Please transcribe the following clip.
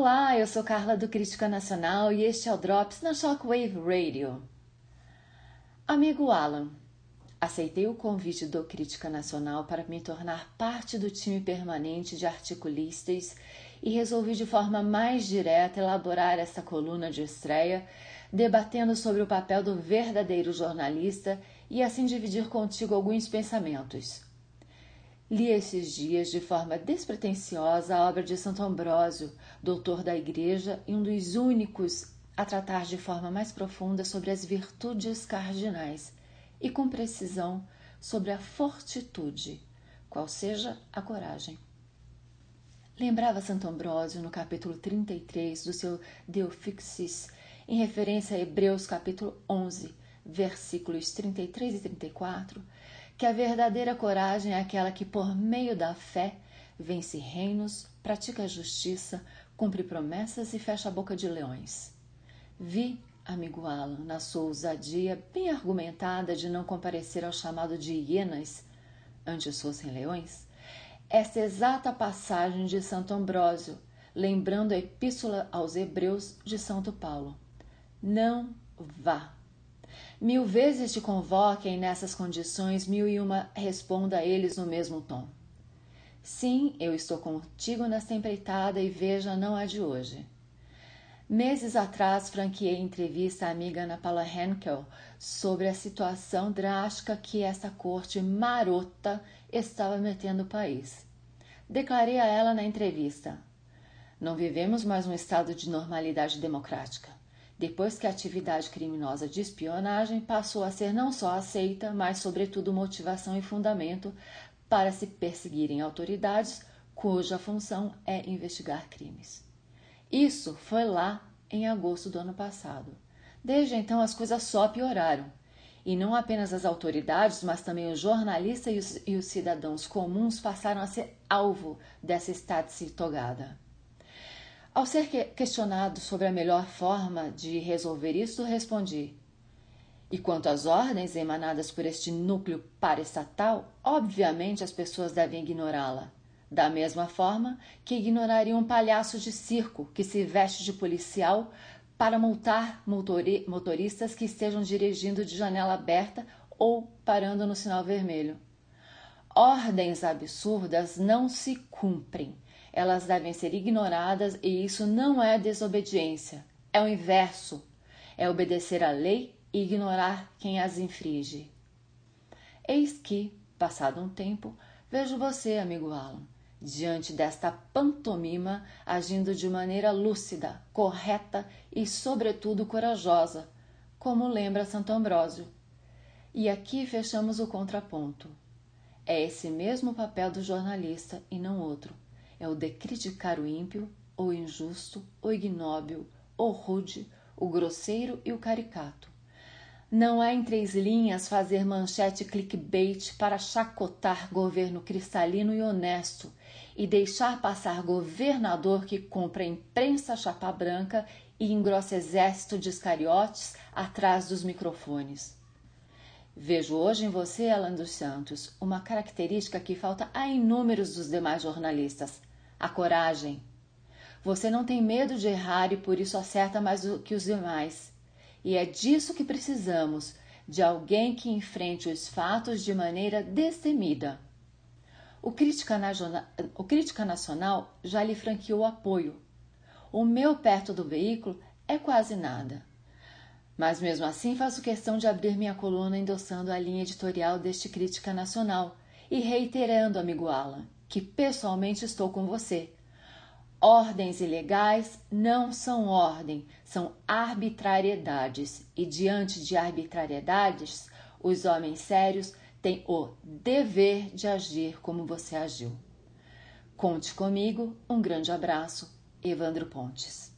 Olá, eu sou Carla do Crítica Nacional e este é o Drops na Shockwave Radio. Amigo Alan, aceitei o convite do Crítica Nacional para me tornar parte do time permanente de articulistas e resolvi de forma mais direta elaborar esta coluna de estreia, debatendo sobre o papel do verdadeiro jornalista e assim dividir contigo alguns pensamentos. Li esses dias de forma despretensiosa a obra de Santo Ambrósio, doutor da Igreja e um dos únicos a tratar de forma mais profunda sobre as virtudes cardinais e com precisão sobre a fortitude, qual seja a coragem. Lembrava Santo Ambrósio no capítulo 33 do seu Deofixis, em referência a Hebreus capítulo 11, versículos 33 e 34, que a verdadeira coragem é aquela que, por meio da fé, vence reinos, pratica a justiça, cumpre promessas e fecha a boca de leões. Vi, amigo Alan, na sua ousadia bem argumentada de não comparecer ao chamado de hienas, antes fossem leões, esta exata passagem de Santo Ambrósio, lembrando a Epístola aos Hebreus de Santo Paulo. Não vá Mil vezes te convoquem nessas condições, mil e uma responda a eles no mesmo tom. Sim, eu estou contigo nesta empreitada e veja, não é de hoje. Meses atrás, franqueei entrevista à amiga Ana Paula Henkel sobre a situação drástica que essa corte marota estava metendo o país. Declarei a ela na entrevista: Não vivemos mais um estado de normalidade democrática depois que a atividade criminosa de espionagem passou a ser não só aceita, mas, sobretudo, motivação e fundamento para se perseguirem autoridades cuja função é investigar crimes. Isso foi lá em agosto do ano passado. Desde então, as coisas só pioraram. E não apenas as autoridades, mas também os jornalistas e os, e os cidadãos comuns passaram a ser alvo dessa estática togada. Ao ser questionado sobre a melhor forma de resolver isso, respondi: E quanto às ordens emanadas por este núcleo paraestatal, obviamente as pessoas devem ignorá-la. Da mesma forma que ignorariam um palhaço de circo que se veste de policial para multar motoristas que estejam dirigindo de janela aberta ou parando no sinal vermelho. Ordens absurdas não se cumprem elas devem ser ignoradas e isso não é desobediência, é o inverso, é obedecer à lei e ignorar quem as infringe. Eis que, passado um tempo, vejo você, amigo Alan, diante desta pantomima, agindo de maneira lúcida, correta e, sobretudo, corajosa, como lembra Santo Ambrósio. E aqui fechamos o contraponto. É esse mesmo papel do jornalista e não outro é o de criticar o ímpio, o injusto, o ignóbil, o rude, o grosseiro e o caricato. Não é em três linhas fazer manchete clickbait para chacotar governo cristalino e honesto e deixar passar governador que compra imprensa chapa branca e engrossa exército de escariotes atrás dos microfones. Vejo hoje em você, Alan dos Santos, uma característica que falta a inúmeros dos demais jornalistas: a coragem. Você não tem medo de errar e por isso acerta mais do que os demais. E é disso que precisamos, de alguém que enfrente os fatos de maneira destemida. O Crítica, o Crítica Nacional já lhe franqueou apoio. O meu perto do veículo é quase nada. Mas mesmo assim faço questão de abrir minha coluna endossando a linha editorial deste Crítica Nacional e reiterando, amigo Alan, que pessoalmente estou com você. Ordens ilegais não são ordem, são arbitrariedades, e diante de arbitrariedades, os homens sérios têm o dever de agir como você agiu. Conte comigo, um grande abraço, Evandro Pontes.